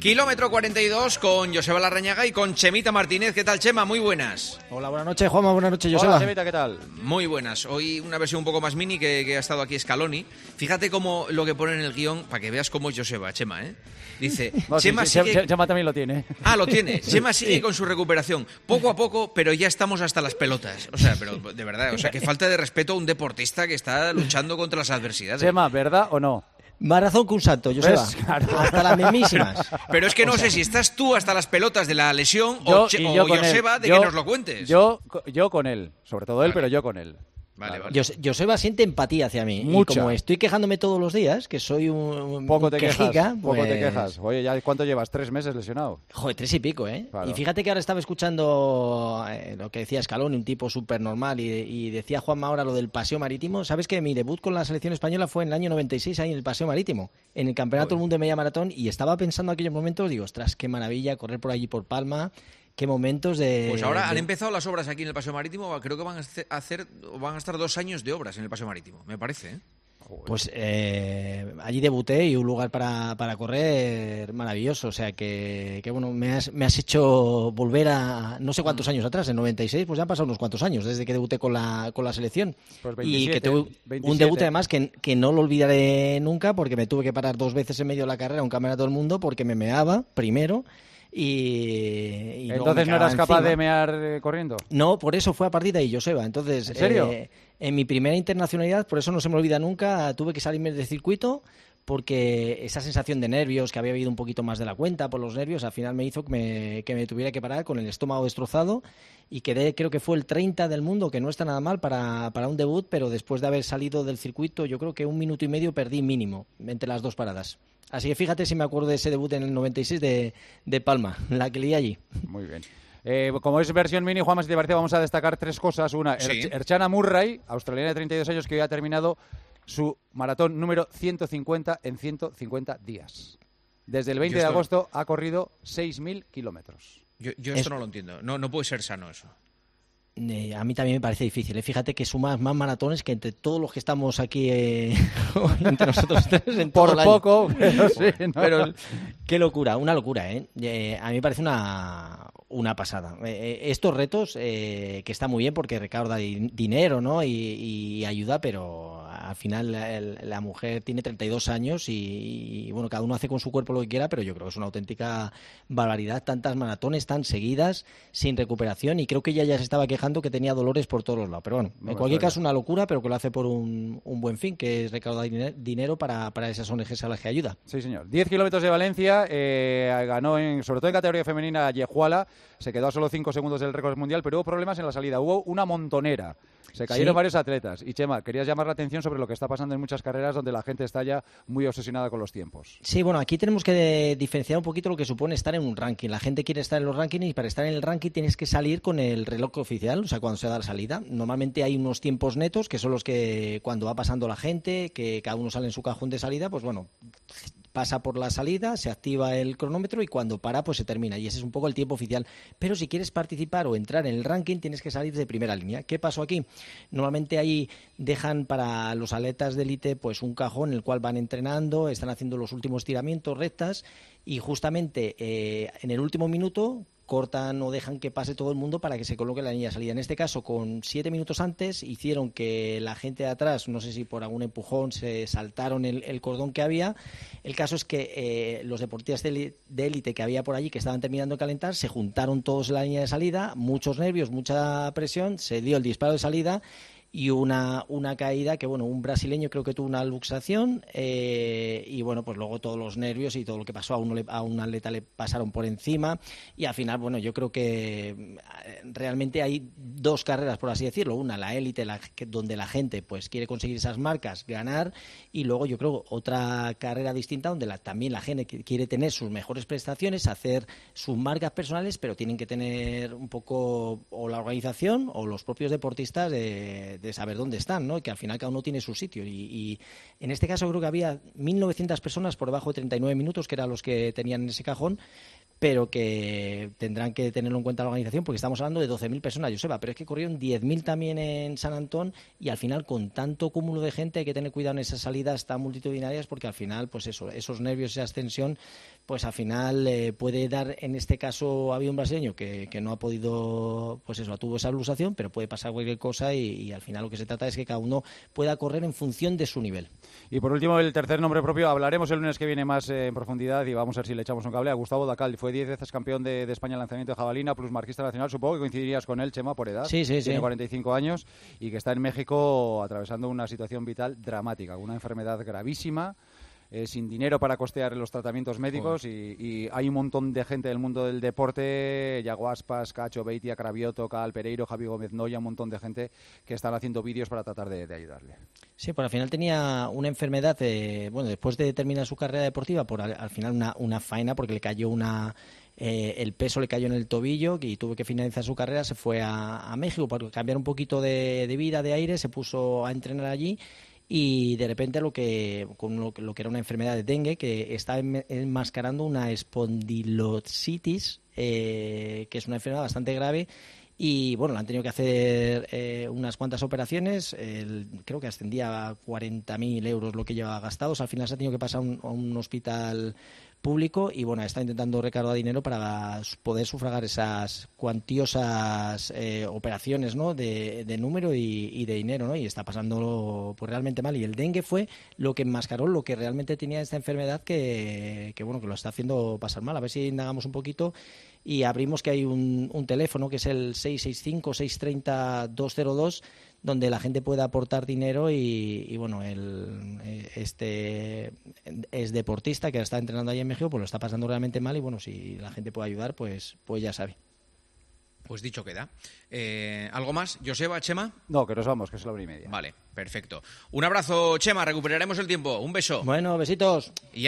Kilómetro 42 con Joseba Larrañaga y con Chemita Martínez. ¿Qué tal, Chema? Muy buenas. Hola, buenas noches, Juanma. Buenas noches, Joseba. Hola, Chemita, ¿qué tal? Muy buenas. Hoy una versión un poco más mini que, que ha estado aquí Scaloni. Fíjate cómo lo que pone en el guion, para que veas cómo es Joseba, Chema, ¿eh? Dice, No, sí, Chema sí, sigue... Chema también lo tiene. Ah, lo tiene. Chema sigue con su recuperación. Poco a poco, pero ya estamos hasta las pelotas. O sea, pero de verdad, o sea, que falta de respeto a un deportista que está luchando contra las adversidades. Chema, ¿verdad o no? Marazón con un salto, Joseba. ¿Ves? Claro. Hasta las mismísimas. Pero es que no sé si estás tú hasta las pelotas de la lesión Yo o, o él. Joseba de Yo- que nos lo cuentes. Yo, yo con él. Sobre todo él, Vale. pero yo con él. Vale, vale. Jos- Joseba siente empatía hacia mí. Mucha. Y como estoy quejándome todos los días, que soy un, un Poco te quejica, quejas. Poco te pues- quejas. Oye, ¿ya cuánto llevas? ¿Tres meses lesionado? Joder, tres y pico, ¿eh? Claro. Y fíjate que ahora estaba escuchando eh, lo que decía Scaloni, un tipo súper normal, y, y decía Juanma ahora lo del paseo marítimo. ¿Sabes que mi debut con la selección española fue en el año 96 ahí en el paseo marítimo, en el Campeonato del Mundo de Media Maratón, y estaba pensando en aquellos momentos, digo, ostras, qué maravilla correr por allí por Palma, qué momentos de... Pues ahora han de- empezado las obras aquí en el Paseo Marítimo. Creo que van a hacer- hacer, van a estar dos años de obras en el Paseo Marítimo, me parece. ¿eh? Pues eh, allí debuté y un lugar para, para correr maravilloso. O sea que, que, bueno, me has, me has hecho volver a no sé cuántos años atrás, en 96, pues ya han pasado unos cuantos años desde que debuté con la, con la selección. Pues y 27, que tuve un 27. debut además que, que no lo olvidaré nunca porque me tuve que parar dos veces en medio de la carrera, un campeonato del mundo, porque me meaba primero y... y Entonces no eras capaz encima. de mear eh, corriendo. No, por eso fue a partir de ahí, Joseba. Entonces, ¿En serio? eh, en mi primera internacionalidad, por eso no se me olvida nunca, tuve que salirme del circuito porque esa sensación de nervios, que había habido un poquito más de la cuenta por los nervios, al final me hizo que me, que me tuviera que parar con el estómago destrozado y quedé, creo que fue el 30 del mundo, que no está nada mal para, para un debut, pero después de haber salido del circuito, yo creo que un minuto y medio perdí mínimo entre las dos paradas. Así que fíjate si me acuerdo de ese debut en el 96 de, de Palma, la que lié allí. Muy bien. Eh, como es versión mini, Juanma, si te parece, vamos a destacar tres cosas. Una, Sí. Er- Erchana Murray, australiana de 32 años, que hoy ha terminado su maratón número 150 en 150 días. Desde el 20 Yo de agosto ha corrido 6.000 kilómetros. Yo, yo esto Es- no lo entiendo. No, no puede ser sano eso. Eh, a mí también me parece difícil. ¿eh? Fíjate que sumas más maratones que entre todos los que estamos aquí, eh, entre nosotros tres, en todo Por el año. poco, pero sí. ¿no? Pero qué locura, una locura, ¿eh? Eh, a mí me parece una, una pasada. Eh, eh, estos retos, eh, que está muy bien porque recauda di- dinero, ¿no? Y, y ayuda, pero al final la, el- la mujer tiene 32 años y, y, bueno, cada uno hace con su cuerpo lo que quiera, pero yo creo que es una auténtica barbaridad. Tantas maratones tan seguidas, sin recuperación, y creo que ella ya se estaba quejando que tenía dolores por todos los lados. Pero bueno, No en cualquier caso, una locura, pero que lo hace por un, un buen fin, que es recaudar dine- dinero para, para esas ONGs a las que ayuda. Sí, señor. 10 kilómetros de Valencia, eh, ganó en, sobre todo en categoría femenina Yejuala, se quedó a solo 5 segundos del récord mundial, pero hubo problemas en la salida, hubo una montonera. Se cayeron Sí. varios atletas. Y Chema, querías llamar la atención sobre lo que está pasando en muchas carreras donde la gente está ya muy obsesionada con los tiempos. Sí, bueno, aquí tenemos que diferenciar un poquito lo que supone estar en un ranking. La gente quiere estar en los rankings y para estar en el ranking tienes que salir con el reloj oficial, o sea, cuando se da la salida. Normalmente hay unos tiempos netos que son los que cuando va pasando la gente, que cada uno sale en su cajón de salida, pues bueno, pasa por la salida, se activa el cronómetro y cuando para, pues se termina. Y ese es un poco el tiempo oficial. Pero si quieres participar o entrar en el ranking, tienes que salir de primera línea. ¿Qué pasó aquí? Normalmente ahí dejan para los atletas de élite pues un cajón en el cual van entrenando, están haciendo los últimos tiramientos, rectas, y justamente eh, en el último minuto cortan o dejan que pase todo el mundo para que se coloque la línea de salida. En este caso, con siete minutos antes, hicieron que la gente de atrás, no sé si por algún empujón, se saltaron el, cordón que había. El caso es que eh, los deportistas de élite que había por allí, que estaban terminando de calentar, se juntaron todos en la línea de salida, muchos nervios, mucha presión, se dio el disparo de salida y una, una caída que, bueno, un brasileño creo que tuvo una luxación eh, y, bueno, pues luego todos los nervios y todo lo que pasó a, uno le- a un atleta le pasaron por encima y al final, bueno, yo creo que eh, realmente hay dos carreras, por así decirlo. Una, la élite, la, donde la gente pues quiere conseguir esas marcas, ganar y luego yo creo otra carrera distinta donde la, también la gente qui- quiere tener sus mejores prestaciones, hacer sus marcas personales, pero tienen que tener un poco o la organización o los propios deportistas de, de saber dónde están, ¿no? Que al final cada uno tiene su sitio. Y, y en este caso creo que había 1.900 personas por debajo de 39 minutos, que eran los que tenían en ese cajón, pero que tendrán que tenerlo en cuenta la organización porque estamos hablando de 12.000 personas, Joseba, pero es que corrieron 10.000 también en San Antón y al final con tanto cúmulo de gente hay que tener cuidado en esas salidas tan multitudinarias porque al final, pues eso, esos nervios, esa ascensión, pues al final eh, puede dar, en este caso había un brasileño que, no ha podido, pues eso, tuvo esa alusación, pero puede pasar cualquier cosa y al final lo que se trata es que cada uno pueda correr en función de su nivel. Y por último, el tercer nombre propio, hablaremos el lunes que viene más eh, en profundidad y vamos a ver si le echamos un cable a Gustavo Dacal. Fue 10 veces campeón de, de, España en lanzamiento de jabalina, plus marquista nacional. Supongo que coincidirías con él, Chema, por edad. Sí, sí, Tiene sí. 45 años y que está en México atravesando una situación vital dramática, una enfermedad gravísima. Eh, sin dinero para costear los tratamientos médicos y, y, hay un montón de gente del mundo del deporte, Yago Aspas, Cacho, Beitia, Cravioto, Cal Pereiro, Javi Gómez Noya, un montón de gente que están haciendo vídeos para tratar de, de, ayudarle. Sí, pues al final tenía una enfermedad, eh, bueno, después de terminar su carrera deportiva, por al, al final una, una faena porque le cayó una, eh, el peso le cayó en el tobillo y tuvo que finalizar su carrera, se fue a, a México para cambiar un poquito de, de, vida, de aire, se puso a entrenar allí y de repente lo que, con lo, lo que era una enfermedad de dengue que está enmascarando una espondilositis, eh, que es una enfermedad bastante grave y bueno, le han tenido que hacer eh, unas cuantas operaciones, el, creo que ascendía a 40.000 euros lo que lleva gastados, al final se ha tenido que pasar un, a un hospital público y bueno, está intentando recaudar dinero para poder sufragar esas cuantiosas eh, operaciones ¿no? de, de número y, y, de dinero ¿no? y está pasando pues, realmente mal y el dengue fue lo que enmascaró lo que realmente tenía esta enfermedad que, que bueno que lo está haciendo pasar mal a ver si indagamos un poquito y abrimos que hay un, un teléfono que es el 665 630 202 donde la gente pueda aportar dinero y, y, bueno, el, este es deportista que está entrenando ahí en México, pues lo está pasando realmente mal y bueno, si la gente puede ayudar, pues, pues ya sabe. Pues dicho queda. Eh, ¿Algo más? ¿Joseba, Chema? No, que nos vamos, que es la hora y media. Vale, perfecto. Un abrazo, Chema, recuperaremos el tiempo. Un beso. Bueno, besitos. Y